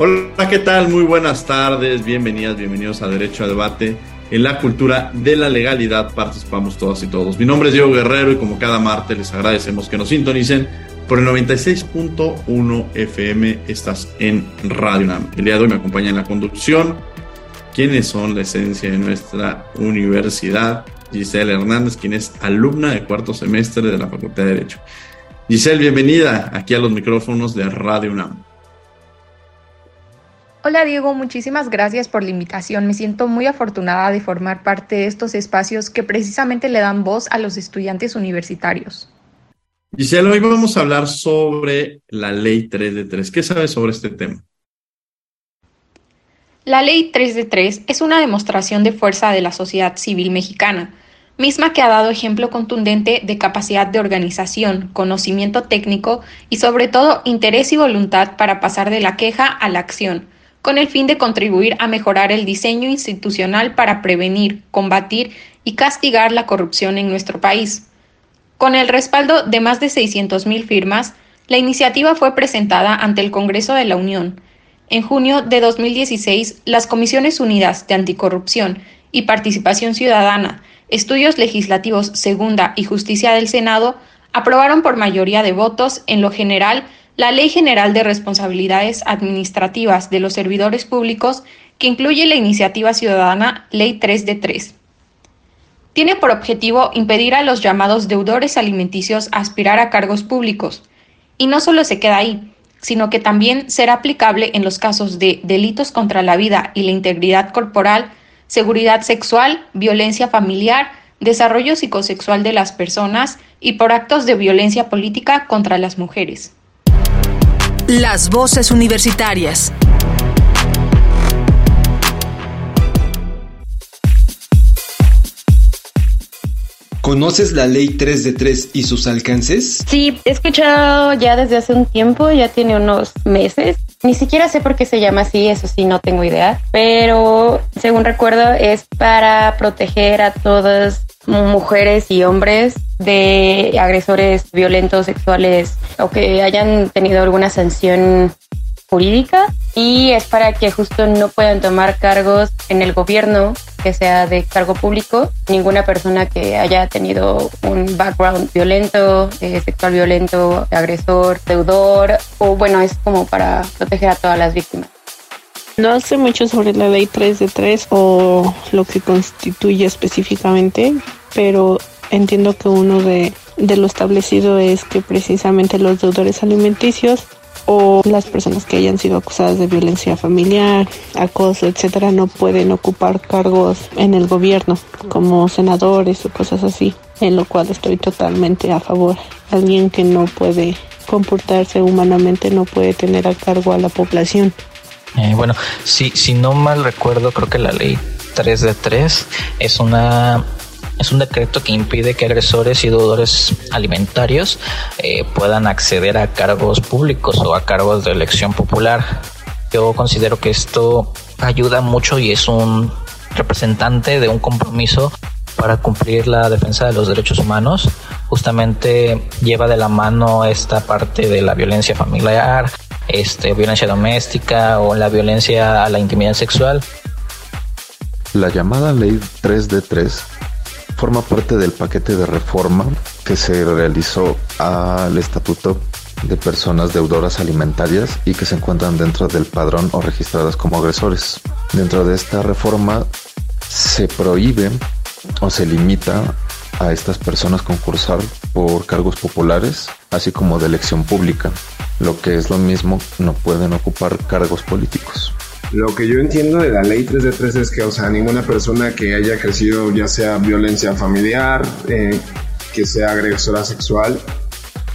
Hola, ¿qué tal? Muy buenas tardes, bienvenidas, bienvenidos a Derecho a Debate. En la cultura de la legalidad participamos todas y todos. Mi nombre es Diego Guerrero y como cada martes les agradecemos que nos sintonicen por el 96.1 FM. Estás en Radio NAM. El día de hoy me acompaña en la conducción. ¿Quiénes son la esencia de nuestra universidad? Giselle Hernández, quien es alumna de cuarto semestre de la Facultad de Derecho. Giselle, bienvenida aquí a los micrófonos de Radio UNAM. Hola Diego, muchísimas gracias por la invitación. Me siento muy afortunada de formar parte de estos espacios que precisamente le dan voz a los estudiantes universitarios. Giselle, hoy vamos a hablar sobre la ley 3 de 3. ¿Qué sabes sobre este tema? La ley 3 de 3 es una demostración de fuerza de la sociedad civil mexicana, misma que ha dado ejemplo contundente de capacidad de organización, conocimiento técnico y sobre todo interés y voluntad para pasar de la queja a la acción con el fin de contribuir a mejorar el diseño institucional para prevenir, combatir y castigar la corrupción en nuestro país. Con el respaldo de más de 600.000 firmas, la iniciativa fue presentada ante el Congreso de la Unión. En junio de 2016, las Comisiones Unidas de Anticorrupción y Participación Ciudadana, Estudios Legislativos Segunda y Justicia del Senado aprobaron por mayoría de votos, en lo general, la Ley General de Responsabilidades Administrativas de los Servidores Públicos, que incluye la iniciativa ciudadana Ley 3 de 3. Tiene por objetivo impedir a los llamados deudores alimenticios aspirar a cargos públicos. Y no solo se queda ahí, sino que también será aplicable en los casos de delitos contra la vida y la integridad corporal, seguridad sexual, violencia familiar, desarrollo psicosexual de las personas y por actos de violencia política contra las mujeres. Las voces universitarias. ¿Conoces la ley 3 de 3 y sus alcances? Sí, he escuchado ya desde hace un tiempo, ya tiene unos meses. Ni siquiera sé por qué se llama así, eso sí, no tengo idea. Pero según recuerdo, es para proteger a todas mujeres y hombres de agresores violentos sexuales o que hayan tenido alguna sanción jurídica y es para que justo no puedan tomar cargos en el gobierno que sea de cargo público ninguna persona que haya tenido un background violento, eh, sexual violento, agresor, deudor o bueno, es como para proteger a todas las víctimas. No sé mucho sobre la ley 3 de 3 o lo que constituye específicamente, pero entiendo que uno de, de lo establecido es que precisamente los deudores alimenticios o las personas que hayan sido acusadas de violencia familiar, acoso, etcétera, no pueden ocupar cargos en el gobierno como senadores o cosas así, en lo cual estoy totalmente a favor. Alguien que no puede comportarse humanamente no puede tener a cargo a la población. Eh, bueno, si, si no mal recuerdo, creo que la ley 3 de 3 es una es un decreto que impide que agresores y deudores alimentarios eh, puedan acceder a cargos públicos o a cargos de elección popular. Yo considero que esto ayuda mucho y es un representante de un compromiso para cumplir la defensa de los derechos humanos. Justamente lleva de la mano esta parte de la violencia familiar, este, violencia doméstica o la violencia a la intimidad sexual. La llamada ley 3 de 3 forma parte del paquete de reforma que se realizó al Estatuto de personas deudoras alimentarias y que se encuentran dentro del padrón o registradas como agresores. Dentro de esta reforma se prohíbe o se limita a estas personas concursar por cargos populares, así como de elección pública. Lo que es lo mismo, no pueden ocupar cargos políticos. Lo que yo entiendo de la ley 3 de 3 es que, o sea, ninguna persona que haya crecido, ya sea violencia familiar, eh, que sea agresora sexual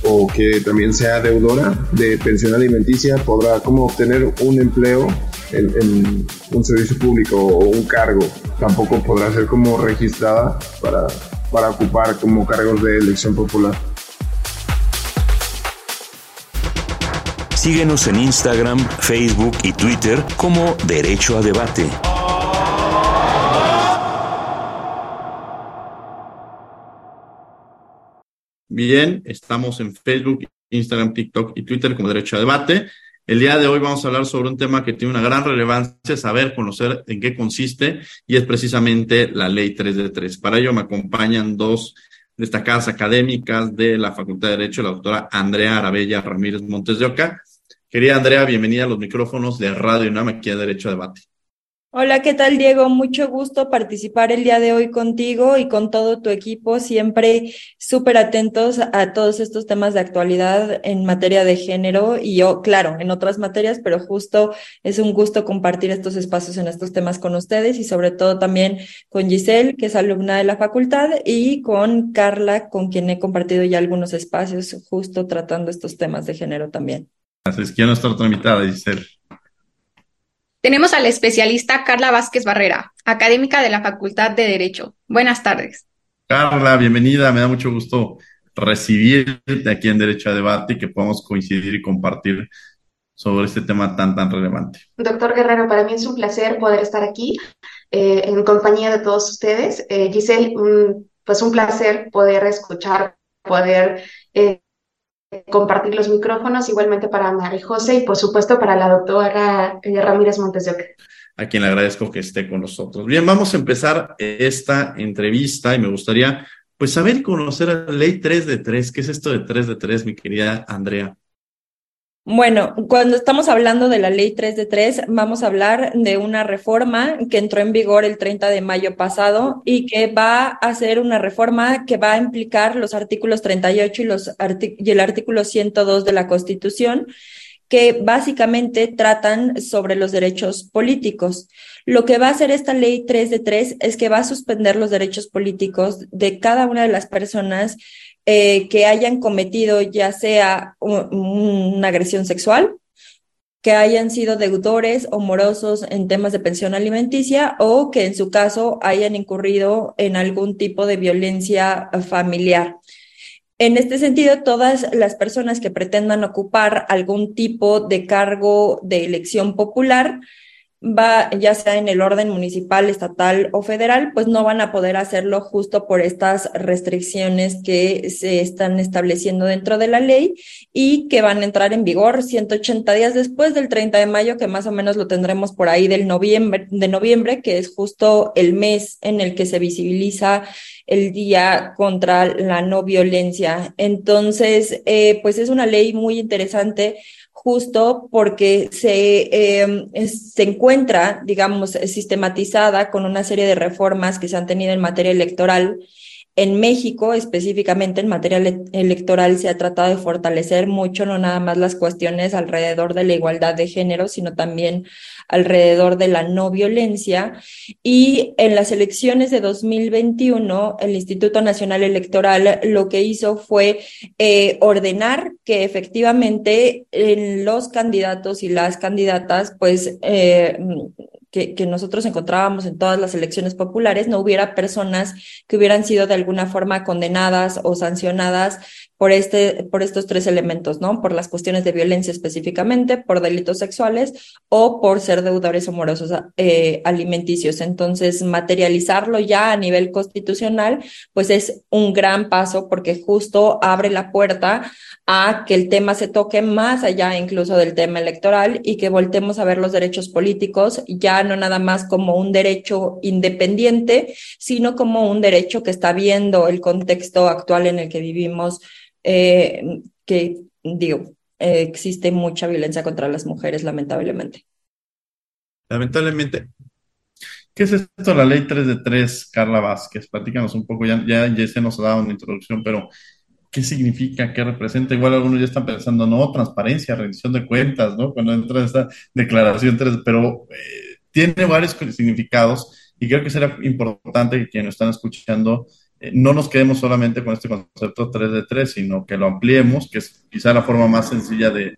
o que también sea deudora de pensión alimenticia, podrá como obtener un empleo en, un servicio público o un cargo. Tampoco podrá ser como registrada para, para ocupar como cargos de elección popular. Síguenos en Instagram, Facebook y Twitter como Derecho a Debate. Bien, estamos en Facebook, Instagram, TikTok y Twitter como Derecho a Debate. El día de hoy vamos a hablar sobre un tema que tiene una gran relevancia, saber, conocer en qué consiste, y es precisamente la ley 3 de 3. Para ello me acompañan dos destacadas académicas de la Facultad de Derecho, la doctora Andrea Arabella Ramírez Montes de Oca Querida Andrea, bienvenida a los micrófonos de Radio UNAM aquí a Derecho a Debate. Hola, ¿qué tal Diego? Mucho gusto participar el día de hoy contigo y con todo tu equipo, siempre súper atentos a todos estos temas de actualidad en materia de género y yo, claro, en otras materias, pero justo es un gusto compartir estos espacios en estos temas con ustedes y sobre todo también con Giselle, que es alumna de la facultad, y con Carla, con quien he compartido ya algunos espacios justo tratando estos temas de género también. Gracias. ¿Quién está otra invitada, Giselle? Tenemos a la especialista Carla Vázquez Barrera, académica de la Facultad de Derecho. Buenas tardes. Carla, bienvenida. Me da mucho gusto recibirte aquí en Derecho a Debate y que podamos coincidir y compartir sobre este tema tan, tan relevante. Doctor Guerrero, para mí es un placer poder estar aquí eh, en compañía de todos ustedes. Eh, Giselle, pues un placer poder escuchar, poder eh, compartir los micrófonos, igualmente para María José y por supuesto para la doctora Ramírez Montes. A quien le agradezco que esté con nosotros. Bien, vamos a empezar esta entrevista y me gustaría pues saber y conocer la ley 3 de 3. ¿Qué es esto de 3 de 3, mi querida Andrea? Bueno, cuando estamos hablando de la ley 3 de 3, vamos a hablar de una reforma que entró en vigor el 30 de mayo pasado y que va a ser una reforma que va a implicar los artículos 38 y, los y el artículo 102 de la Constitución, que básicamente tratan sobre los derechos políticos. Lo que va a hacer esta ley 3 de 3 es que va a suspender los derechos políticos de cada una de las personas eh, que hayan cometido ya sea una agresión sexual, que hayan sido deudores o morosos en temas de pensión alimenticia o que en su caso hayan incurrido en algún tipo de violencia familiar. En este sentido, todas las personas que pretendan ocupar algún tipo de cargo de elección popular va, ya sea en el orden municipal, estatal o federal, pues no van a poder hacerlo justo por estas restricciones que se están estableciendo dentro de la ley y que van a entrar en vigor 180 días después del 30 de mayo, que más o menos lo tendremos por ahí del noviembre, de noviembre, que es justo el mes en el que se visibiliza el Día contra la No Violencia. Entonces, eh, pues es una ley muy interesante justo porque se, em, se encuentra, digamos, sistematizada con una serie de reformas que se han tenido en materia electoral. En México, específicamente en materia electoral, se ha tratado de fortalecer mucho, no nada más las cuestiones alrededor de la igualdad de género, sino también alrededor de la no violencia. Y en las elecciones de 2021, el Instituto Nacional Electoral lo que hizo fue eh, ordenar que efectivamente en los candidatos y las candidatas, pues, eh, que, que, nosotros encontrábamos en todas las elecciones populares, no hubiera personas que hubieran sido de alguna forma condenadas o sancionadas por, este, por estos tres elementos, ¿no? Por las cuestiones de violencia específicamente, por delitos sexuales o por ser deudores amorosos eh, alimenticios. Entonces, materializarlo ya a nivel constitucional, pues es un gran paso porque justo abre la puerta a que el tema se toque más allá incluso del tema electoral y que voltemos a ver los derechos políticos ya no nada más como un derecho independiente, sino como un derecho que está viendo el contexto actual en el que vivimos eh, que digo, existe mucha violencia contra las mujeres, lamentablemente. Lamentablemente. ¿Qué es esto la ley 3 de 3, Carla Vázquez? Platícanos un poco, ya, ya, ya se nos ha dado una introducción, pero ¿qué significa? ¿Qué representa? Igual algunos ya están pensando, no, transparencia, rendición de cuentas, ¿no? Cuando entra esta declaración 3, pero eh, tiene varios significados y creo que será importante que quienes están escuchando no nos quedemos solamente con este concepto 3 de 3, sino que lo ampliemos, que es quizá la forma más sencilla de,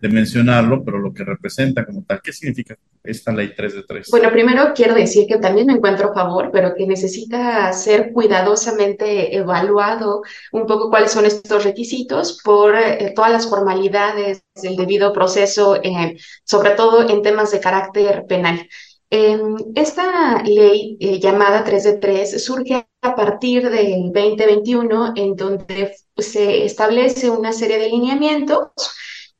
de mencionarlo, pero lo que representa como tal. ¿Qué significa esta ley 3 de 3? Bueno, primero quiero decir que también me encuentro a favor, pero que necesita ser cuidadosamente evaluado un poco cuáles son estos requisitos por eh, todas las formalidades del debido proceso, eh, sobre todo en temas de carácter penal. Em, esta ley eh, llamada 3 de 3 surge a partir del 2021, en donde se establece una serie de lineamientos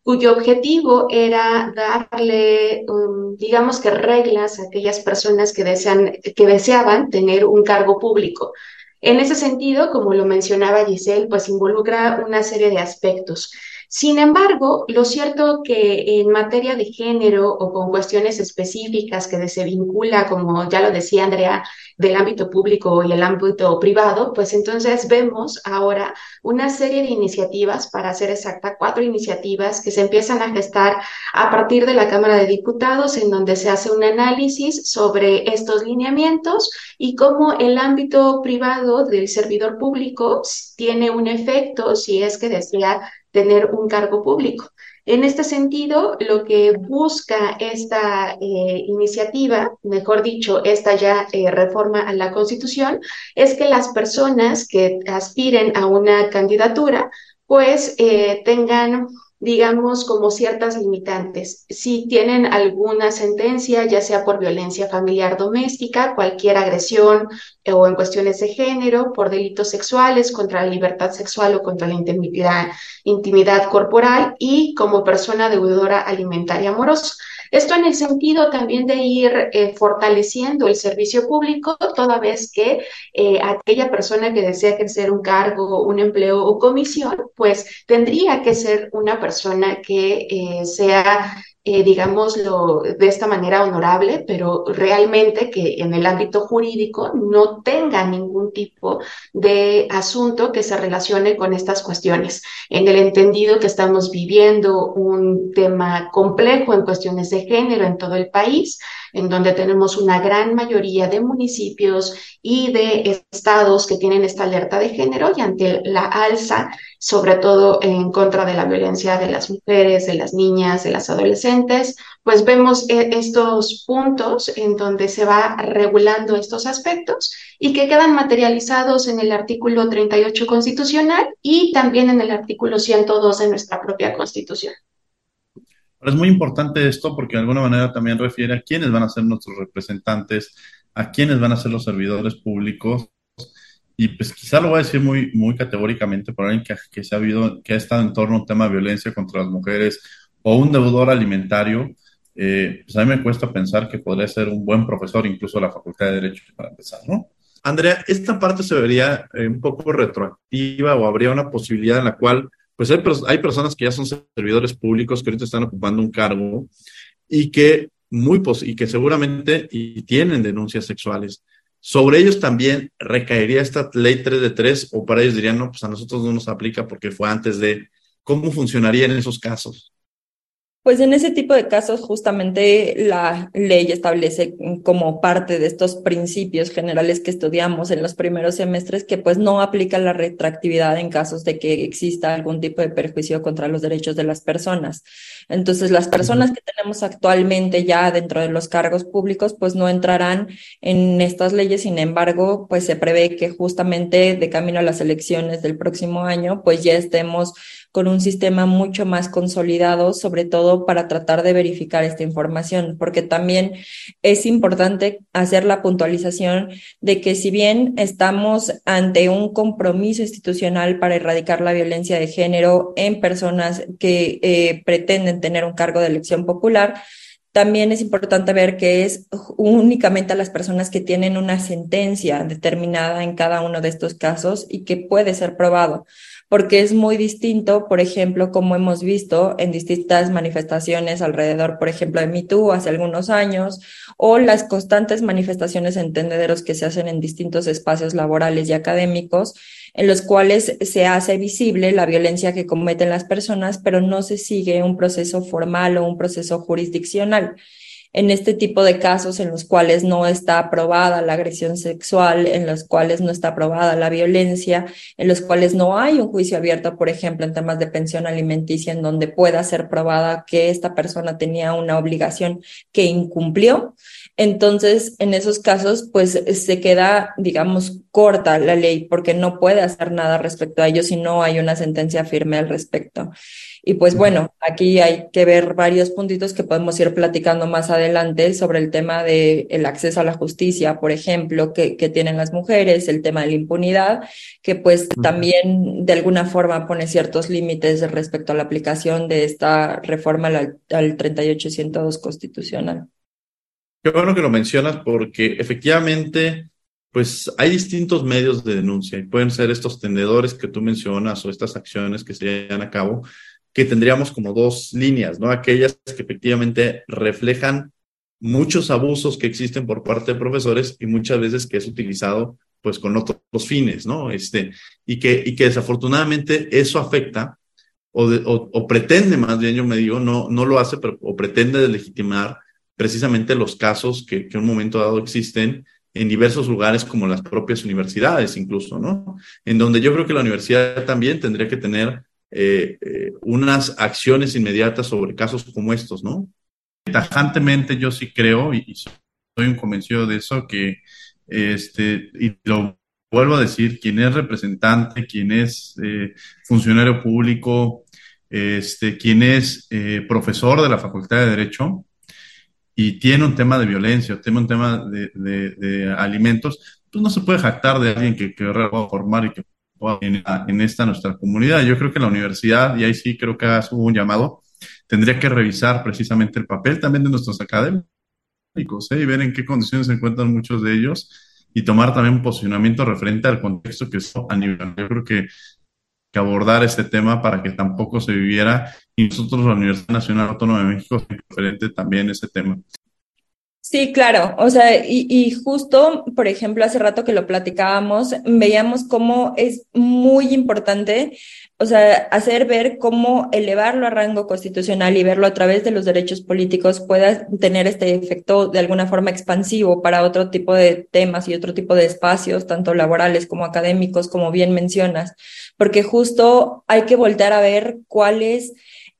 cuyo objetivo era darle, um, digamos que reglas a aquellas personas que, desean, que deseaban tener un cargo público. En ese sentido, como lo mencionaba Giselle, pues involucra una serie de aspectos. Sin embargo, lo cierto que en materia de género o con cuestiones específicas que se vincula, como ya lo decía Andrea, del ámbito público y el ámbito privado, pues entonces vemos ahora una serie de iniciativas, para ser exacta, cuatro iniciativas que se empiezan a gestar a partir de la Cámara de Diputados, en donde se hace un análisis sobre estos lineamientos y cómo el ámbito privado del servidor público tiene un efecto si es que desea tener un cargo público. En este sentido, lo que busca esta eh, iniciativa, mejor dicho, esta ya eh, reforma a la Constitución, es que las personas que aspiren a una candidatura, pues eh, tengan digamos, como ciertas limitantes. Si tienen alguna sentencia, ya sea por violencia familiar doméstica, cualquier agresión eh, o en cuestiones de género, por delitos sexuales, contra la libertad sexual o contra la intimidad, intimidad corporal y como persona deudora alimentaria amorosa. Esto en el sentido también de ir eh, fortaleciendo el servicio público, toda vez que eh, aquella persona que desea ejercer un cargo, un empleo o comisión, pues tendría que ser una persona que eh, sea eh, digámoslo de esta manera, honorable, pero realmente que en el ámbito jurídico no tenga ningún tipo de asunto que se relacione con estas cuestiones. En el entendido que estamos viviendo un tema complejo en cuestiones de género en todo el país, en donde tenemos una gran mayoría de municipios y de estados que tienen esta alerta de género y ante la alza, sobre todo en contra de la violencia de las mujeres, de las niñas, de las adolescentes, pues vemos eh, estos puntos en donde se va regulando estos aspectos y que quedan materializados en el artículo 38 constitucional y también en el artículo 102 de nuestra propia constitución es muy importante esto porque de alguna manera también refiere a quiénes van a ser nuestros representantes, a quiénes van a ser los servidores públicos. Y pues quizá lo voy a decir muy, muy categóricamente por alguien que, que, se ha habido, que ha estado en torno a un tema de violencia contra las mujeres o un deudor alimentario. Eh, pues a mí me cuesta pensar que podría ser un buen profesor, incluso de la Facultad de Derecho, para empezar, ¿no? Andrea, ¿esta parte se vería eh, un poco retroactiva o habría una posibilidad en la cual pues hay, personas que ya son servidores públicos que ahorita están ocupando un cargo y que muy y que seguramente tienen denuncias sexuales. Sobre ellos también recaería esta ley 3 de 3 o para ellos dirían, no, pues a nosotros no nos aplica porque fue antes de, ¿cómo funcionaría en esos casos? Pues en ese tipo de casos justamente la ley establece como parte de estos principios generales que estudiamos en los primeros semestres que pues no aplica la retroactividad en casos de que exista algún tipo de perjuicio contra los derechos de las personas. Entonces las personas que tenemos actualmente ya dentro de los cargos públicos pues no entrarán en estas leyes, sin embargo pues se prevé que justamente de camino a las elecciones del próximo año pues ya estemos con un sistema mucho más consolidado, sobre todo para tratar de verificar esta información, porque también es importante hacer la puntualización de que si bien estamos ante un compromiso institucional para erradicar la violencia de género en personas que eh, pretenden tener un cargo de elección popular, también es importante ver que es únicamente a las personas que tienen una sentencia determinada en cada uno de estos casos y que puede ser probado porque es muy distinto, por ejemplo, como hemos visto en distintas manifestaciones alrededor, por ejemplo, de MeToo hace algunos años, o las constantes manifestaciones entendederos que se hacen en distintos espacios laborales y académicos, en los cuales se hace visible la violencia que cometen las personas, pero no se sigue un proceso formal o un proceso jurisdiccional en este tipo de casos en los cuales no está aprobada la agresión sexual, en los cuales no está aprobada la violencia, en los cuales no hay un juicio abierto, por ejemplo, en temas de pensión alimenticia, en donde pueda ser probada que esta persona tenía una obligación que incumplió. Entonces, en esos casos, pues se queda, digamos, corta la ley porque no puede hacer nada respecto a ello si no hay una sentencia firme al respecto. Y pues bueno, aquí hay que ver varios puntitos que podemos ir platicando más adelante sobre el tema del el acceso a la justicia, por ejemplo, que, que, tienen las mujeres, el tema de la impunidad, que pues también de alguna forma pone ciertos límites respecto a la aplicación de esta reforma al, al 3802 constitucional. Qué bueno que lo mencionas porque efectivamente pues hay distintos medios de denuncia y pueden ser estos tendedores que tú mencionas o estas acciones que se llevan a cabo, que tendríamos como dos líneas, ¿no? Aquellas que efectivamente reflejan muchos abusos que existen por parte de profesores y muchas veces que es utilizado pues con otros fines, ¿no? Este, y que, y que desafortunadamente eso afecta o, o, pretende más bien, yo me digo, no, no lo hace, pero o pretende legitimar precisamente los casos que, que en un momento dado existen en diversos lugares como las propias universidades incluso, ¿no? En donde yo creo que la universidad también tendría que tener eh, eh, unas acciones inmediatas sobre casos como estos, ¿no? Tajantemente yo sí creo, y, soy un convencido de eso, que, este, y lo vuelvo a decir, quien es representante, quien es eh, funcionario público, este, quien es profesor de la Facultad de Derecho y tiene un tema de violencia, tiene un tema de, alimentos, pues no se puede jactar de alguien que, que va formar y que en, esta nuestra comunidad. Yo creo que la universidad, y ahí sí creo que hubo un llamado, tendría que revisar precisamente el papel también de nuestros académicos ¿eh? y ver en qué condiciones se encuentran muchos de ellos y tomar también un posicionamiento referente al contexto que es a nivel. Yo creo que, que abordar este tema para que tampoco se viviera y nosotros la Universidad Nacional Autónoma de México referente también ese tema. Sí, claro. O sea, y, justo, por ejemplo, hace rato que lo platicábamos, veíamos cómo es muy importante, o sea, hacer ver cómo elevarlo a rango constitucional y verlo a través de los derechos políticos pueda tener este efecto de alguna forma expansivo para otro tipo de temas y otro tipo de espacios, tanto laborales como académicos, como bien mencionas, porque justo hay que voltear a ver cuál es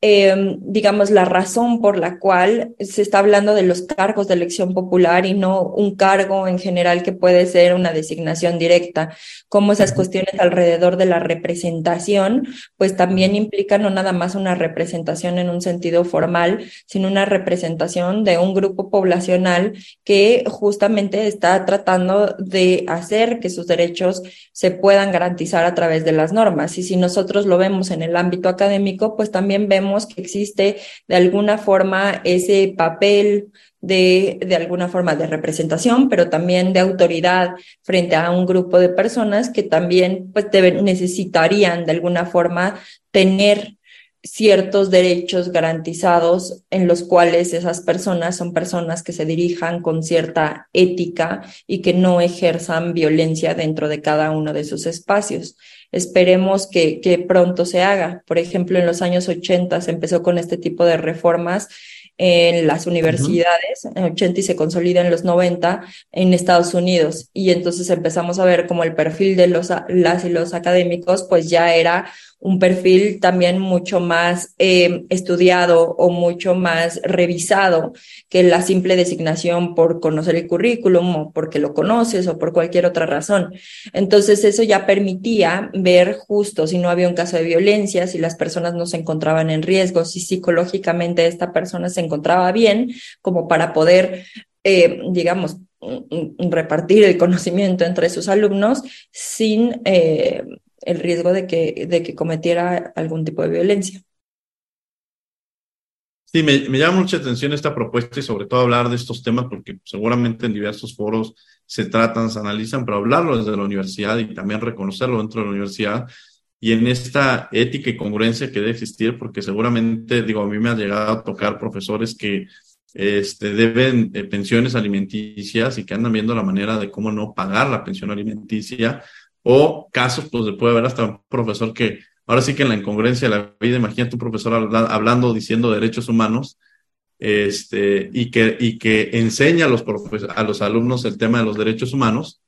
Em, digamos, la razón por la cual se está hablando de los cargos de elección popular y no un cargo en general que puede ser una designación directa, como esas cuestiones alrededor de la representación, pues también implican no nada más una representación en un sentido formal, sino una representación de un grupo poblacional que justamente está tratando de hacer que sus derechos se puedan garantizar a través de las normas. Y si nosotros lo vemos en el ámbito académico, pues también vemos que existe de alguna forma ese papel de, de alguna forma de representación, pero también de autoridad frente a un grupo de personas que también pues necesitarían de alguna forma tener ciertos derechos garantizados en los cuales esas personas son personas que se dirijan con cierta ética y que no ejerzan violencia dentro de cada uno de sus espacios esperemos que, pronto se haga. Por ejemplo, en los años 80 se empezó con este tipo de reformas en las universidades, en 80 y se consolida en los 90 en Estados Unidos. Y entonces empezamos a ver como el perfil de los, las y los académicos, pues ya era un perfil también mucho más eh, estudiado o mucho más revisado que la simple designación por conocer el currículum o porque lo conoces o por cualquier otra razón. Entonces eso ya permitía ver justo si no había un caso de violencia, si las personas no se encontraban en riesgo, si psicológicamente esta persona se encontraba bien, como para poder, eh, digamos, repartir el conocimiento entre sus alumnos sin eh, el riesgo de que, de que cometiera algún tipo de violencia. Sí, me, llama mucha atención esta propuesta y sobre todo hablar de estos temas porque seguramente en diversos foros se tratan, se analizan, pero hablarlo desde la universidad y también reconocerlo dentro de la universidad, y en esta ética y congruencia que debe existir, porque seguramente, digo, a mí me ha llegado a tocar profesores que este, deben eh, pensiones alimenticias y que andan viendo la manera de cómo no pagar la pensión alimenticia, o casos, pues puede haber hasta un profesor que, ahora sí que en la incongruencia de la vida, imagínate un profesor hablando, diciendo derechos humanos, este, y que, y que enseña a los, a los alumnos el tema de los derechos humanos,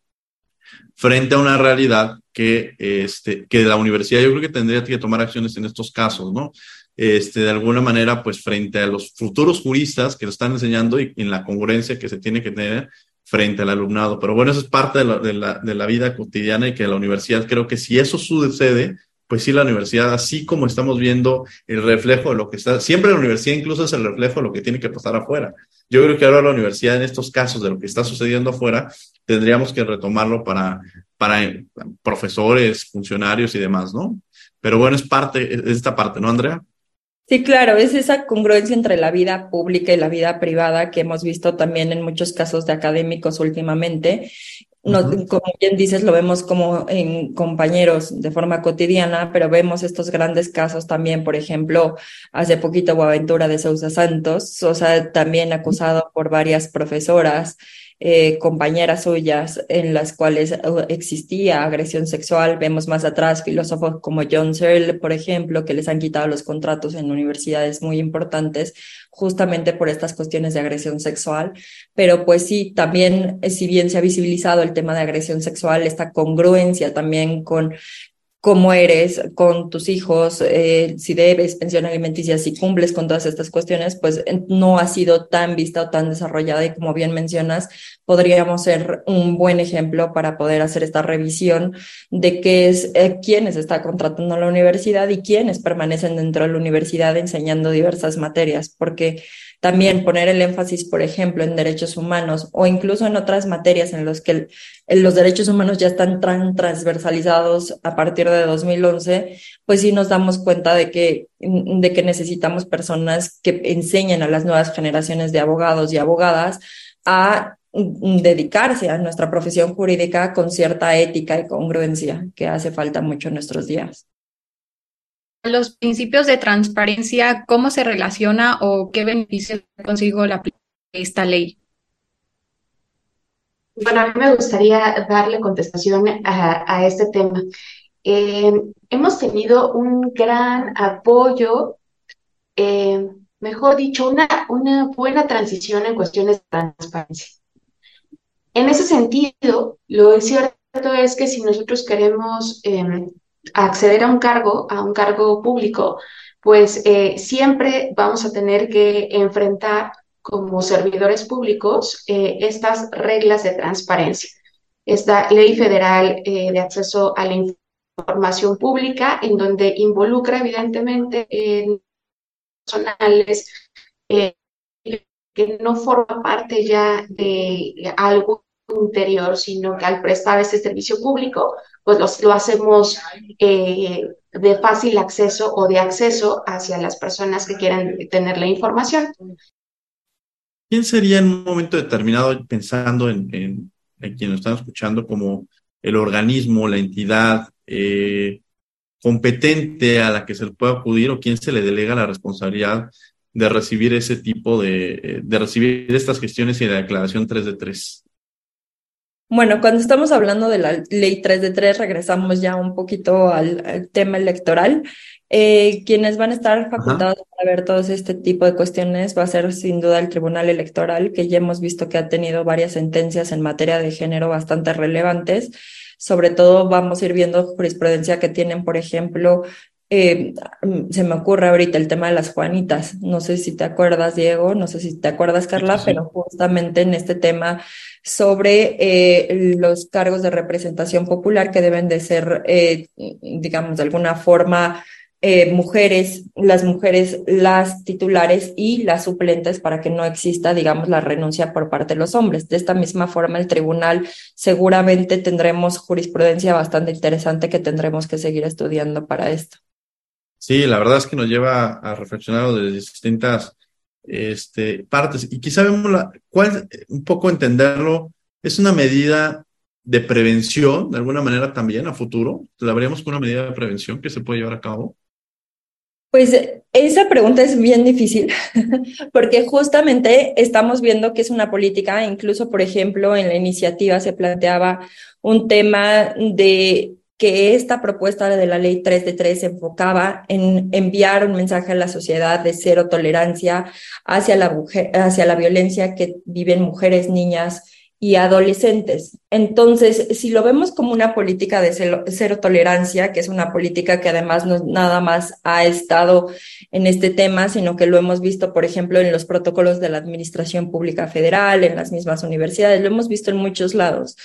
frente a una realidad que, este, que la universidad yo creo que tendría que tomar acciones en estos casos, ¿no? Este, de alguna manera, pues frente a los futuros juristas que lo están enseñando y en la congruencia que se tiene que tener frente al alumnado. Pero bueno, eso es parte de la, de la, de la vida cotidiana y que la universidad creo que si eso sucede, pues sí, la universidad, así como estamos viendo el reflejo de lo que está, siempre la universidad incluso es el reflejo de lo que tiene que pasar afuera. Yo creo que ahora la universidad en estos casos de lo que está sucediendo afuera, tendríamos que retomarlo para, para profesores, funcionarios y demás, ¿no? Pero bueno, es parte, es esta parte, ¿no, Andrea? Sí, claro, es esa congruencia entre la vida pública y la vida privada que hemos visto también en muchos casos de académicos últimamente no, Como bien dices, lo vemos como en compañeros de forma cotidiana, pero vemos estos grandes casos también, por ejemplo, hace poquito Boaventura de Sousa Santos, o sea, también acusado por varias profesoras eh, compañeras suyas en las cuales uh, existía agresión sexual. Vemos más atrás filósofos como John Searle, por ejemplo, que les han quitado los contratos en universidades muy importantes justamente por estas cuestiones de agresión sexual. Pero pues sí, también, eh, si bien se ha visibilizado el tema de agresión sexual, esta congruencia también con cómo eres con tus hijos, eh, si debes pensión alimenticia, si cumples con todas estas cuestiones, pues no ha sido tan vista o tan desarrollada y como bien mencionas, podríamos ser un buen ejemplo para poder hacer esta revisión de qué es, eh, quiénes está contratando la universidad y quiénes permanecen dentro de la universidad enseñando diversas materias, porque también poner el énfasis, por ejemplo, en derechos humanos o incluso en otras materias en las que los derechos humanos ya están tan transversalizados a partir de 2011, pues sí nos damos cuenta de que, de que necesitamos personas que enseñen a las nuevas generaciones de abogados y abogadas a dedicarse a nuestra profesión jurídica con cierta ética y congruencia que hace falta mucho en nuestros días los principios de transparencia, ¿cómo se relaciona o qué beneficios consigo la esta ley? Bueno, a mí me gustaría darle contestación a, este tema. Eh, hemos tenido un gran apoyo, eh, mejor dicho, una, una buena transición en cuestiones de transparencia. En ese sentido, lo cierto es que si nosotros queremos em, acceder a un cargo, a un cargo público, pues eh, siempre vamos a tener que enfrentar como servidores públicos eh, estas reglas de transparencia. Esta ley federal eh, de acceso a la información pública, en donde involucra evidentemente personales que no forman parte ya de algo interior, sino que al prestar este servicio público, pues lo hacemos eh, de fácil acceso o de acceso hacia las personas que quieran tener la información. ¿Quién sería en un momento determinado, pensando en, en, quienes están escuchando, como el organismo, la entidad eh, competente a la que se le puede acudir o quién se le delega la responsabilidad de recibir ese tipo de, de recibir estas gestiones y la declaración 3 de 3? Bueno, cuando estamos hablando de la ley 3 de 3, regresamos ya un poquito al, tema electoral. Eh, quienes van a estar facultados para ver todo este tipo de cuestiones va a ser sin duda el Tribunal Electoral, que ya hemos visto que ha tenido varias sentencias en materia de género bastante relevantes. Sobre todo vamos a ir viendo jurisprudencia que tienen, por ejemplo, eh, se me ocurre ahorita el tema de las Juanitas. No sé si te acuerdas, Diego, no sé si te acuerdas, Carla, pero justamente en este tema sobre eh, los cargos de representación popular que deben de ser, eh, digamos, de alguna forma mujeres, las mujeres, las titulares y las suplentes para que no exista, digamos, la renuncia por parte de los hombres. De esta misma forma, el tribunal seguramente tendremos jurisprudencia bastante interesante que tendremos que seguir estudiando para esto. Sí, la verdad es que nos lleva a reflexionar de distintas este, partes. Y quizá vemos la, cuál, un poco entenderlo, es una medida de prevención, de alguna manera también a futuro? ¿La veríamos como una medida de prevención que se puede llevar a cabo? Pues esa pregunta es bien difícil, porque justamente estamos viendo que es una política, incluso por ejemplo en la iniciativa se planteaba un tema de que esta propuesta de la ley 3 de 3 se enfocaba en enviar un mensaje a la sociedad de cero tolerancia hacia la, hacia la violencia que viven mujeres, niñas y adolescentes. Entonces, si lo vemos como una política de cero, tolerancia, que es una política que además no nada más ha estado en este tema, sino que lo hemos visto, por ejemplo, en los protocolos de la Administración Pública Federal, en las mismas universidades, lo hemos visto en muchos lados,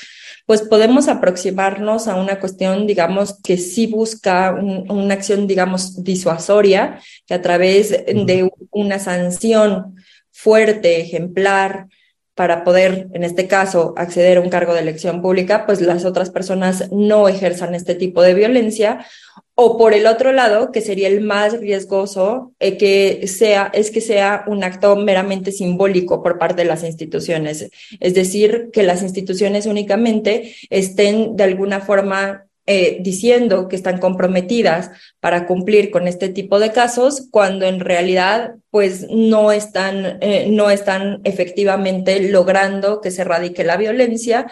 pues podemos aproximarnos a una cuestión, digamos, que sí busca una acción, digamos, disuasoria, que a través de una sanción fuerte, ejemplar, para poder, en este caso, acceder a un cargo de elección pública, pues las otras personas no ejerzan este tipo de violencia. O por el otro lado, que sería el más riesgoso, eh, que sea, es que sea un acto meramente simbólico por parte de las instituciones. Es decir, que las instituciones únicamente estén de alguna forma eh, diciendo que están comprometidas para cumplir con este tipo de casos, cuando en realidad pues no están, eh, no están efectivamente logrando que se erradique la violencia.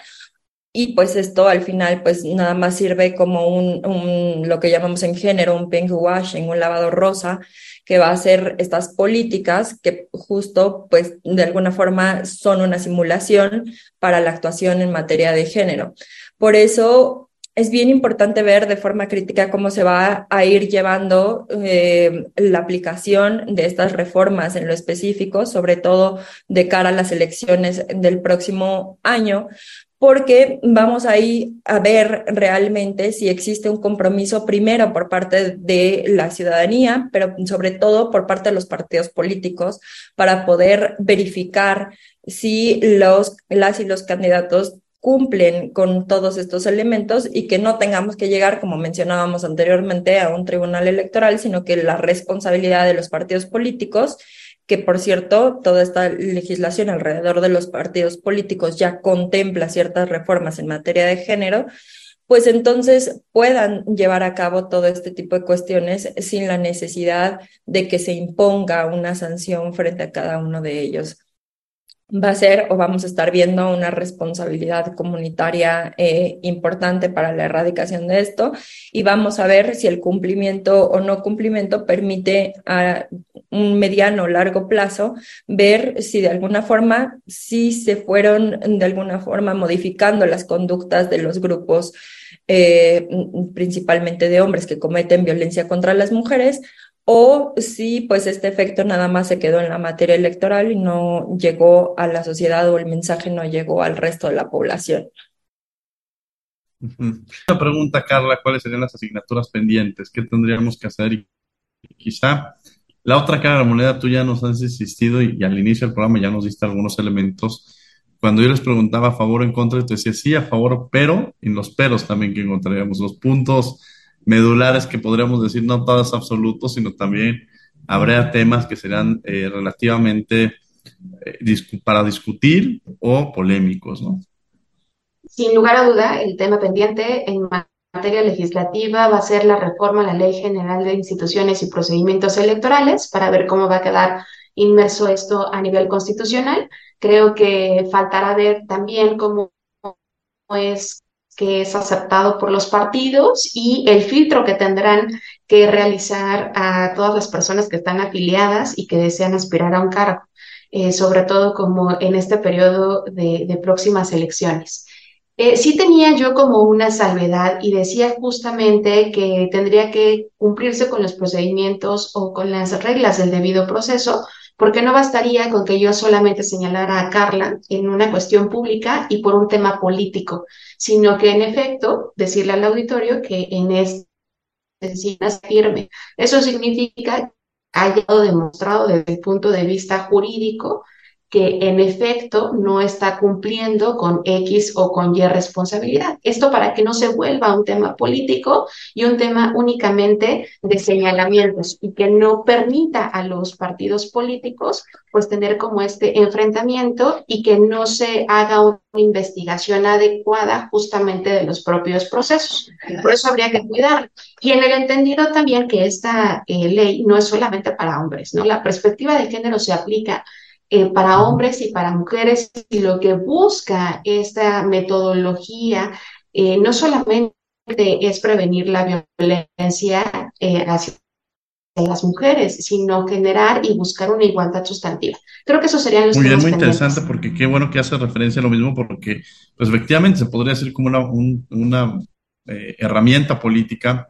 Y pues esto al final pues nada más sirve como un, lo que llamamos en género un pink washing, un lavado rosa, que va a hacer estas políticas que justo pues de alguna forma son una simulación para la actuación en materia de género. Por eso es bien importante ver de forma crítica cómo se va a ir llevando eh, la aplicación de estas reformas en lo específico, sobre todo de cara a las elecciones del próximo año, porque vamos ahí a ver realmente si existe un compromiso primero por parte de la ciudadanía, pero sobre todo por parte de los partidos políticos para poder verificar si los, las y los candidatos cumplen con todos estos elementos y que no tengamos que llegar, como mencionábamos anteriormente, a un tribunal electoral, sino que la responsabilidad de los partidos políticos, que por cierto, toda esta legislación alrededor de los partidos políticos ya contempla ciertas reformas en materia de género, pues entonces puedan llevar a cabo todo este tipo de cuestiones sin la necesidad de que se imponga una sanción frente a cada uno de ellos va a ser o vamos a estar viendo una responsabilidad comunitaria eh, importante para la erradicación de esto. Y vamos a ver si el cumplimiento o no cumplimiento permite a un mediano o largo plazo ver si de alguna forma si se fueron de alguna forma modificando las conductas de los grupos eh, principalmente de hombres que cometen violencia contra las mujeres o si pues este efecto nada más se quedó en la materia electoral y no llegó a la sociedad o el mensaje no llegó al resto de la población. Una pregunta, Carla, ¿cuáles serían las asignaturas pendientes? ¿Qué tendríamos que hacer? Y quizá la otra cara de la moneda, tú ya nos has insistido y, al inicio del programa ya nos diste algunos elementos. Cuando yo les preguntaba a favor o en contra, te decía sí, a favor, pero, en los peros también que encontraríamos, los puntos medulares que podríamos decir no todos absolutos, sino también habría temas que serán eh, relativamente eh, para discutir o polémicos, ¿no? Sin lugar a duda, el tema pendiente en materia legislativa va a ser la reforma a la Ley General de Instituciones y Procedimientos Electorales para ver cómo va a quedar inmerso esto a nivel constitucional. Creo que faltará ver también cómo es que es aceptado por los partidos y el filtro que tendrán que realizar a todas las personas que están afiliadas y que desean aspirar a un cargo, eh, sobre todo como en este periodo de, próximas elecciones. Eh, sí tenía yo como una salvedad y decía justamente que tendría que cumplirse con los procedimientos o con las reglas del debido proceso, porque no bastaría con que yo solamente señalara a Carla en una cuestión pública y por un tema político, sino que en efecto decirle al auditorio que en este firme. Eso significa que haya demostrado desde el punto de vista jurídico que en efecto no está cumpliendo con X o con Y responsabilidad. Esto para que no se vuelva un tema político y un tema únicamente de señalamientos y que no permita a los partidos políticos pues tener como este enfrentamiento y que no se haga una investigación adecuada justamente de los propios procesos. Por eso habría que cuidar. Y en el entendido también que esta eh, ley no es solamente para hombres, ¿no? La perspectiva de género se aplica eh, para hombres y para mujeres, y lo que busca esta metodología eh, no solamente es prevenir la violencia eh, hacia las mujeres, sino generar y buscar una igualdad sustantiva. Creo que eso sería los Muy bien, muy interesante, porque qué bueno que hace referencia a lo mismo, porque pues efectivamente se podría decir como una, una herramienta política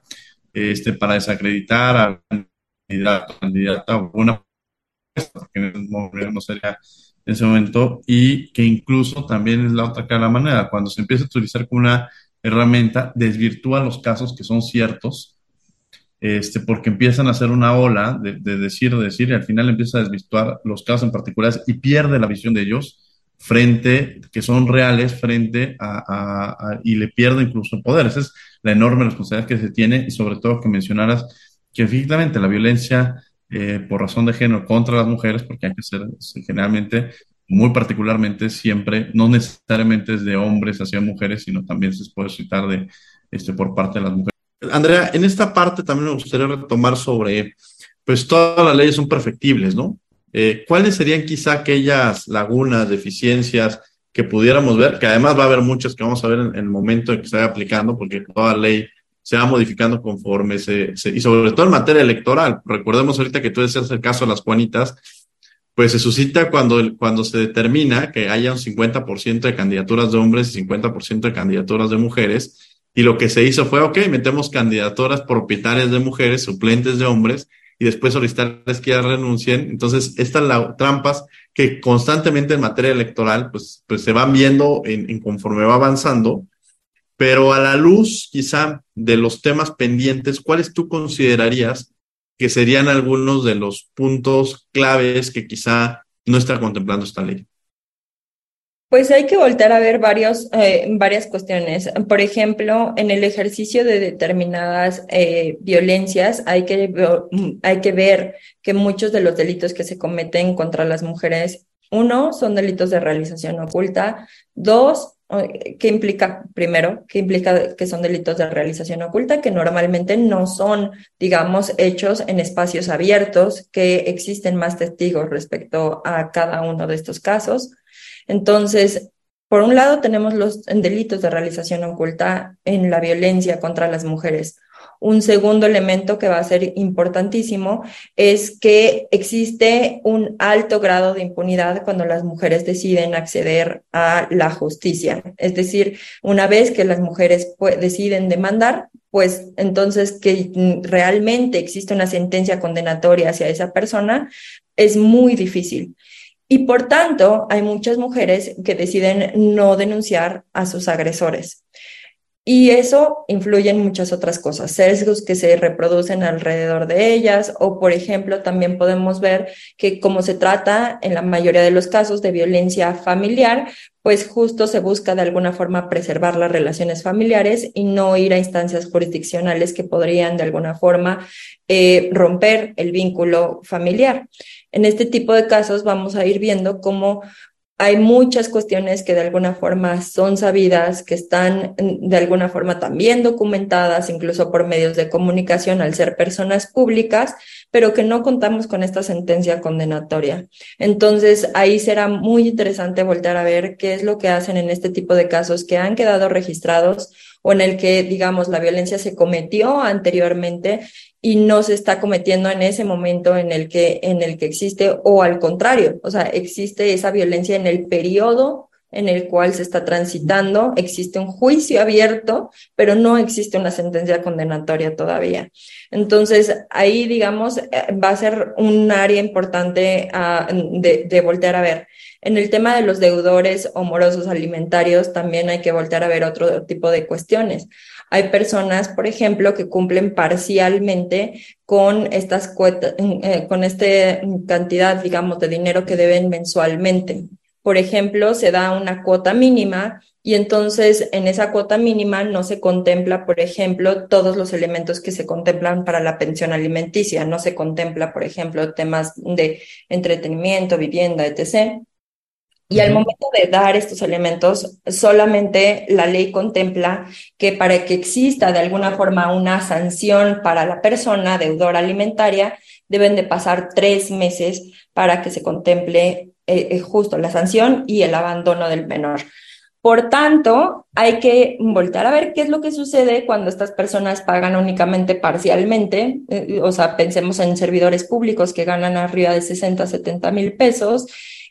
este, para desacreditar a la candidata o una porque en no sería en ese momento, y que incluso también es la otra cara de la manera, cuando se empieza a utilizar como una herramienta, desvirtúa los casos que son ciertos, este, porque empiezan a hacer una ola de, decir, de decir, y al final empieza a desvirtuar los casos en particulares y pierde la visión de ellos frente, que son reales, frente a, y le pierde incluso poder. Esa es la enorme responsabilidad que se tiene y sobre todo que mencionaras que efectivamente la violencia eh, por razón de género contra las mujeres, porque hay que ser generalmente, muy particularmente, siempre, no necesariamente es de hombres hacia mujeres, sino también se puede citar de, este, por parte de las mujeres. Andrea, en esta parte también me gustaría retomar sobre, pues todas las leyes son perfectibles, ¿no? Eh, ¿Cuáles serían quizá aquellas lagunas, deficiencias que pudiéramos ver? Que además va a haber muchas que vamos a ver en, en el momento en que se vaya aplicando, porque toda ley se va modificando conforme se, y sobre todo en materia electoral. Recordemos ahorita que tú decías el caso de las Juanitas, pues se suscita cuando, cuando se determina que haya un 50% de candidaturas de hombres y 50% de candidaturas de mujeres. Y lo que se hizo fue, ok, metemos candidaturas propietarias de mujeres, suplentes de hombres, y después solicitarles que ya renuncien. Entonces, estas trampas que constantemente en materia electoral, pues, pues se van viendo en, en conforme va avanzando, pero a la luz quizá de los temas pendientes, ¿cuáles tú considerarías que serían algunos de los puntos claves que quizá no está contemplando esta ley? Pues hay que volver a ver eh, varias cuestiones. Por ejemplo, en el ejercicio de determinadas eh, violencias hay que, hay que ver que muchos de los delitos que se cometen contra las mujeres, uno, son delitos de realización oculta, dos, ¿Qué implica, primero, qué implica que son delitos de realización oculta, que normalmente no son, digamos, hechos en espacios abiertos, que existen más testigos respecto a cada uno de estos casos. Entonces, por un lado, tenemos los delitos de realización oculta en la violencia contra las mujeres. Un segundo elemento que va a ser importantísimo es que existe un alto grado de impunidad cuando las mujeres deciden acceder a la justicia. Es decir, una vez que las mujeres deciden demandar, pues entonces que realmente existe una sentencia condenatoria hacia esa persona es muy difícil. Y por tanto, hay muchas mujeres que deciden no denunciar a sus agresores. Y eso influye en muchas otras cosas, sesgos que se reproducen alrededor de ellas o, por ejemplo, también podemos ver que como se trata en la mayoría de los casos de violencia familiar, pues justo se busca de alguna forma preservar las relaciones familiares y no ir a instancias jurisdiccionales que podrían de alguna forma eh, romper el vínculo familiar. En este tipo de casos vamos a ir viendo cómo hay muchas cuestiones que de alguna forma son sabidas, que están mm, de alguna forma también documentadas, incluso por medios de comunicación al ser personas públicas, pero que no contamos con esta sentencia condenatoria. Entonces, ahí será muy interesante volver a ver qué es lo que hacen en este tipo de casos que han quedado registrados o en el que, digamos, la violencia se cometió anteriormente y no se está cometiendo en ese momento en el que, en el que existe, o al contrario, o sea, existe esa violencia en el periodo en el cual se está transitando, existe un juicio abierto, pero no existe una sentencia condenatoria todavía. Entonces, ahí, digamos, eh, va a ser un área importante ah, de, de voltear a ver. En el tema de los deudores o morosos alimentarios, también hay que voltear a ver otro tipo de cuestiones. Hay personas, por ejemplo, que cumplen parcialmente con estas cuotas, eh, con esta cantidad, digamos, de dinero que deben mensualmente. Por ejemplo, se da una cuota mínima y entonces en esa cuota mínima no se contempla, por ejemplo, todos los elementos que se contemplan para la pensión alimenticia. No se contempla, por ejemplo, temas de entretenimiento, vivienda, etc. Y al momento de dar estos elementos, solamente la ley contempla que para que exista de alguna forma una sanción para la persona deudora alimentaria, deben de pasar tres meses para que se contemple eh, eh, justo la sanción y el abandono del menor. Por tanto, hay que voltar a ver qué es lo que sucede cuando estas personas pagan únicamente parcialmente. Eh, o sea, pensemos en servidores públicos que ganan arriba de 60, 70 mil pesos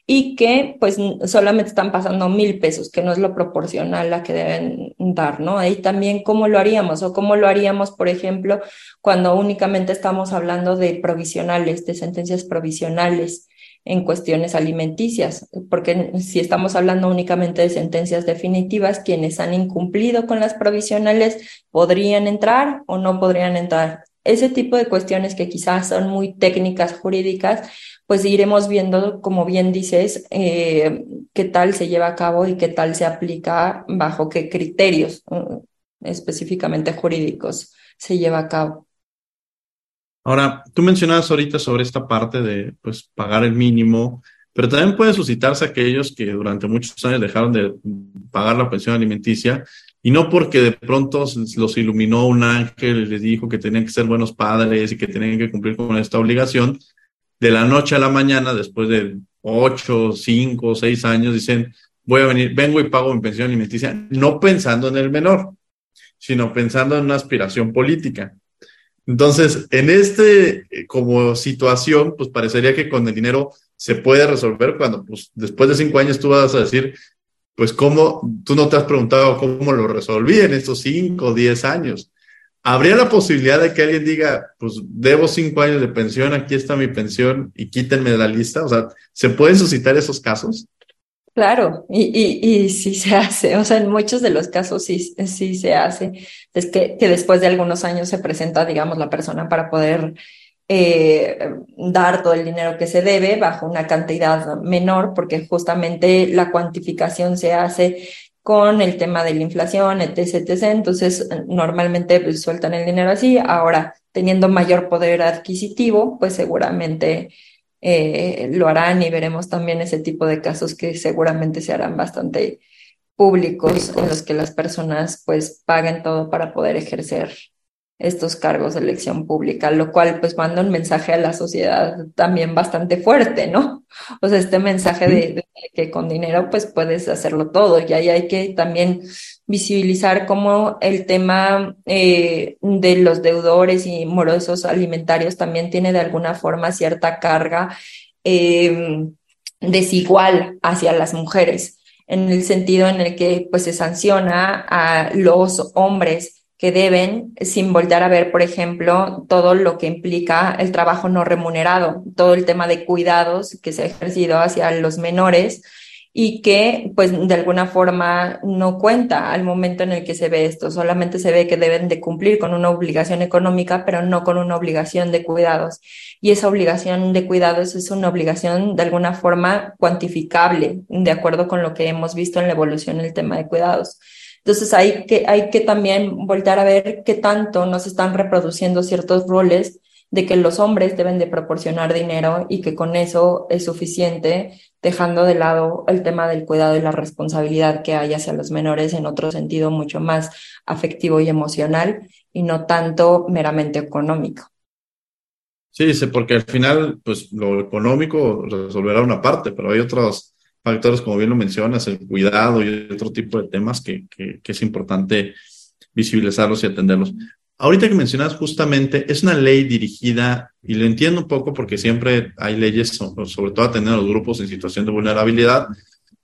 y que pues solamente están pasando mil pesos, que no es lo proporcional a que deben dar, ¿no? Ahí también cómo lo haríamos o cómo lo haríamos, por ejemplo, cuando únicamente estamos hablando de provisionales, de sentencias provisionales en cuestiones alimenticias, porque si estamos hablando únicamente de sentencias definitivas, quienes han incumplido con las provisionales podrían entrar o no podrían entrar. Ese tipo de cuestiones que quizás son muy técnicas jurídicas, pues iremos viendo, como bien dices, eh, qué tal se lleva a cabo y qué tal se aplica, bajo qué criterios mm, específicamente jurídicos se lleva a cabo. Ahora, tú mencionabas ahorita sobre esta parte de pues, pagar el mínimo, pero también puede suscitarse aquellos que durante muchos años dejaron de pagar la pensión alimenticia y no porque de pronto los iluminó un ángel y les dijo que tenían que ser buenos padres y que tenían que cumplir con esta obligación, de la noche a la mañana, después de ocho, cinco, seis años, dicen, voy a venir, vengo y pago mi pensión alimenticia, no pensando en el menor, sino pensando en una aspiración política. Entonces, en este eh, como situación, pues parecería que con el dinero se puede resolver cuando, pues, después de cinco años tú vas a decir, pues, ¿cómo? Tú no te has preguntado cómo lo resolví en estos cinco diez años. ¿Habría la posibilidad de que alguien diga, pues debo cinco años de pensión, aquí está mi pensión y quítenme de la lista? O sea, ¿se pueden suscitar esos casos? Claro, y, y, y sí se hace, o sea, en muchos de los casos sí, sí se hace, es que, que después de algunos años se presenta, digamos, la persona para poder eh, dar todo el dinero que se debe bajo una cantidad menor, porque justamente la cuantificación se hace con el tema de la inflación, etc., etc. Entonces, normalmente pues, sueltan el dinero así. Ahora, teniendo mayor poder adquisitivo, pues seguramente eh, lo harán y veremos también ese tipo de casos que seguramente se harán bastante públicos en los que las personas pues paguen todo para poder ejercer estos cargos de elección pública, lo cual pues manda un mensaje a la sociedad también bastante fuerte, ¿no? O sea, este mensaje de, que con dinero pues puedes hacerlo todo y ahí hay que también visibilizar cómo el tema eh, de los deudores y morosos alimentarios también tiene de alguna forma cierta carga eh, desigual hacia las mujeres, en el sentido en el que pues se sanciona a los hombres que deben, sin voltear a ver, por ejemplo, todo lo que implica el trabajo no remunerado, todo el tema de cuidados que se ha ejercido hacia los menores y que pues de alguna forma no cuenta al momento en el que se ve esto, solamente se ve que deben de cumplir con una obligación económica, pero no con una obligación de cuidados. Y esa obligación de cuidados es una obligación de alguna forma cuantificable, de acuerdo con lo que hemos visto en la evolución del tema de cuidados. Entonces hay que, hay que también voltar a ver qué tanto nos están reproduciendo ciertos roles de que los hombres deben de proporcionar dinero y que con eso es suficiente, dejando de lado el tema del cuidado y la responsabilidad que hay hacia los menores en otro sentido mucho más afectivo y emocional y no tanto meramente económico. Sí, porque al final, pues lo económico resolverá una parte, pero hay otros factores, como bien lo mencionas, el cuidado y otro tipo de temas que, que, es importante visibilizarlos y atenderlos. Ahorita que mencionas justamente, es una ley dirigida, y lo entiendo un poco porque siempre hay leyes, sobre todo atender a los grupos en situación de vulnerabilidad,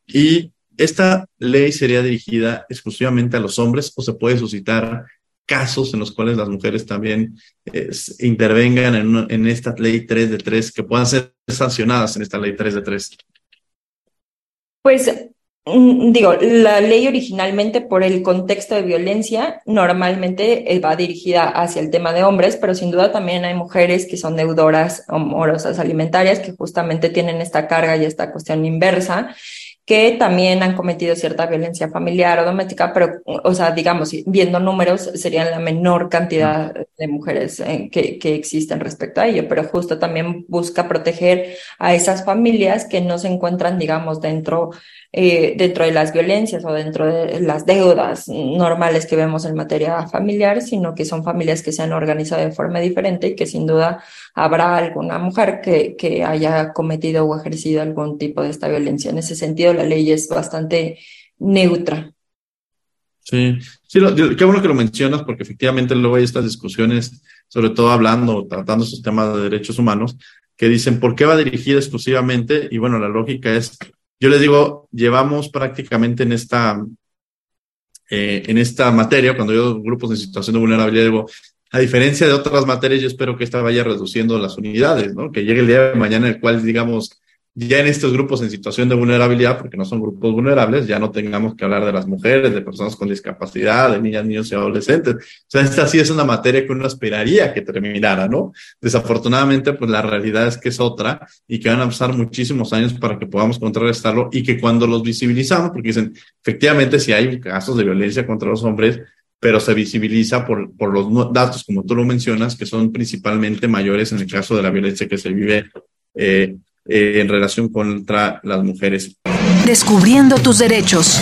y ¿esta ley sería dirigida exclusivamente a los hombres o se puede suscitar casos en los cuales las mujeres también intervengan en, en, esta ley 3 de 3, que puedan ser sancionadas en esta ley 3 de 3? Pues Mm, digo, la ley originalmente por el contexto de violencia normalmente eh, va dirigida hacia el tema de hombres, pero sin duda también hay mujeres que son deudoras o morosas alimentarias que justamente tienen esta carga y esta cuestión inversa que también han cometido cierta violencia familiar o doméstica, pero, o sea, digamos, viendo números, serían la menor cantidad de mujeres eh, que, que existen respecto a ello, pero justo también busca proteger a esas familias que no se encuentran, digamos, dentro eh, dentro de las violencias o dentro de las deudas normales que vemos en materia familiar, sino que son familias que se han organizado de forma diferente y que sin duda habrá alguna mujer que, que haya cometido o ejercido algún tipo de esta violencia. En ese sentido, la ley es bastante neutra. Sí, sí, qué bueno que lo mencionas porque efectivamente luego hay estas discusiones, sobre todo hablando, tratando esos temas de derechos humanos, que dicen, ¿por qué va dirigida exclusivamente? Y bueno, la lógica es yo les digo, llevamos prácticamente en esta, eh, en esta materia, cuando yo grupos en situación de vulnerabilidad, digo, a diferencia de otras materias, yo espero que esta vaya reduciendo las unidades, ¿no? Que llegue el día de mañana en el cual, digamos, ya en estos grupos en situación de vulnerabilidad, porque no son grupos vulnerables, ya no tengamos que hablar de las mujeres, de personas con discapacidad, de niñas, niños y adolescentes. O sea, esta sí es una materia que uno esperaría que terminara, ¿no? Desafortunadamente, pues la realidad es que es otra y que van a pasar muchísimos años para que podamos contrarrestarlo y que cuando los visibilizamos, porque dicen, efectivamente, si hay casos de violencia contra los hombres, pero se visibiliza por, por los datos, como tú lo mencionas, que son principalmente mayores en el caso de la violencia que se vive eh, eh, en relación contra las mujeres. Descubriendo tus derechos.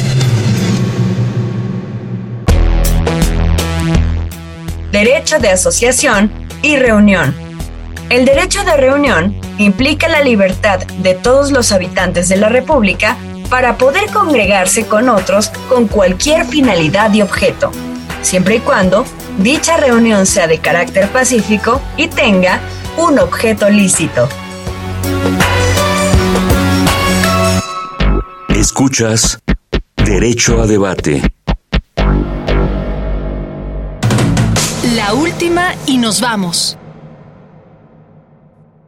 Derecho de asociación y reunión. El derecho de reunión implica la libertad de todos los habitantes de la República para poder congregarse con otros con cualquier finalidad y objeto, siempre y cuando dicha reunión sea de carácter pacífico y tenga un objeto lícito. Escuchas Derecho a Debate. La última y nos vamos.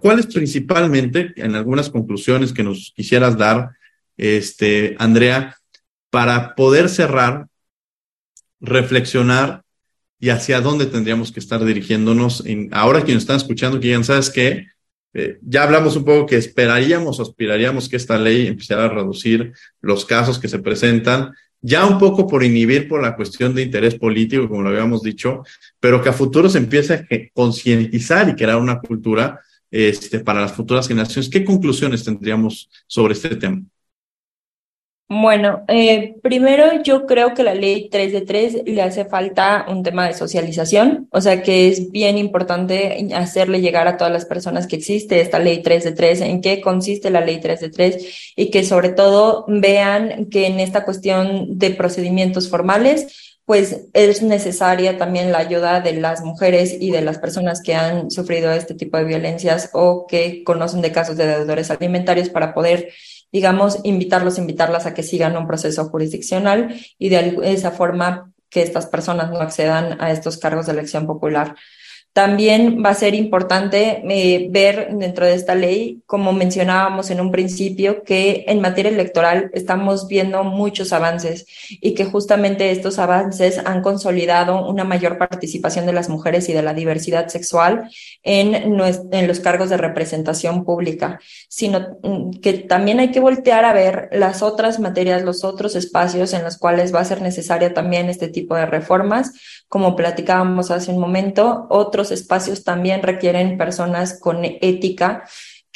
¿Cuáles principalmente, en algunas conclusiones que nos quisieras dar, este, Andrea, para poder cerrar, reflexionar y hacia dónde tendríamos que estar dirigiéndonos ahora que nos están escuchando, que ya sabes qué, eh, ya hablamos un poco que esperaríamos, aspiraríamos que esta ley empezara a reducir los casos que se presentan, ya un poco por inhibir por la cuestión de interés político, como lo habíamos dicho, pero que a futuro se empiece a concientizar y crear una cultura este, para las futuras generaciones. ¿Qué conclusiones tendríamos sobre este tema? Bueno, eh, primero yo creo que la ley 3 de 3 le hace falta un tema de socialización, o sea que es bien importante hacerle llegar a todas las personas que existe esta ley 3 de 3, en qué consiste la ley 3 de 3 y que sobre todo vean que en esta cuestión de procedimientos formales, pues es necesaria también la ayuda de las mujeres y de las personas que han sufrido este tipo de violencias o que conocen de casos de deudores alimentarios para poder digamos, invitarlos, invitarlas a que sigan un proceso jurisdiccional y de esa forma que estas personas no accedan a estos cargos de elección popular. También va a ser importante eh, ver dentro de esta ley, como mencionábamos en un principio, que en materia electoral estamos viendo muchos avances y que justamente estos avances han consolidado una mayor participación de las mujeres y de la diversidad sexual en, en los cargos de representación pública, sino mm, que también hay que voltear a ver las otras materias, los otros espacios en los cuales va a ser necesaria también este tipo de reformas, como platicábamos hace un momento, otros espacios también requieren personas con ética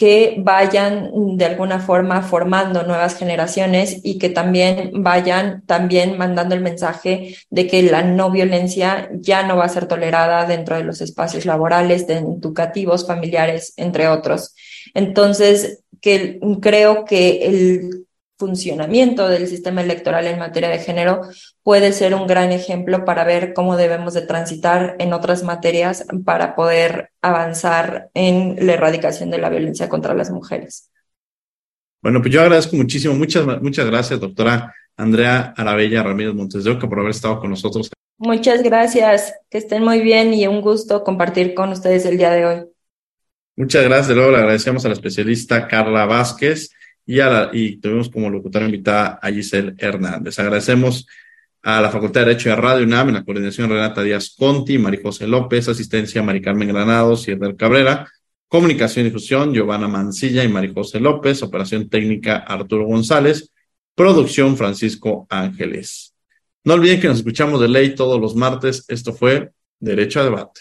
que vayan de alguna forma formando nuevas generaciones y que también vayan también mandando el mensaje de que la no violencia ya no va a ser tolerada dentro de los espacios laborales, educativos, familiares, entre otros. Entonces, que creo que el funcionamiento del sistema electoral en materia de género puede ser un gran ejemplo para ver cómo debemos de transitar en otras materias para poder avanzar en la erradicación de la violencia contra las mujeres. Bueno, pues yo agradezco muchísimo, muchas, muchas gracias, doctora Andrea Arabella Ramírez Montes de Oca, por haber estado con nosotros. Muchas gracias, que estén muy bien y un gusto compartir con ustedes el día de hoy. Muchas gracias, luego le agradecemos a la especialista Carla Vázquez y, a y tuvimos como locutora invitada a Giselle Hernández. Agradecemos a la Facultad de Derecho de Radio UNAM, en la coordinación Renata Díaz Conti, María José López, asistencia Mari Carmen Granados y Edgar Cabrera, comunicación y difusión Giovanna Mancilla y María José López, operación técnica Arturo González, producción Francisco Ángeles. No olviden que nos escuchamos de ley todos los martes. Esto fue Derecho a Debate.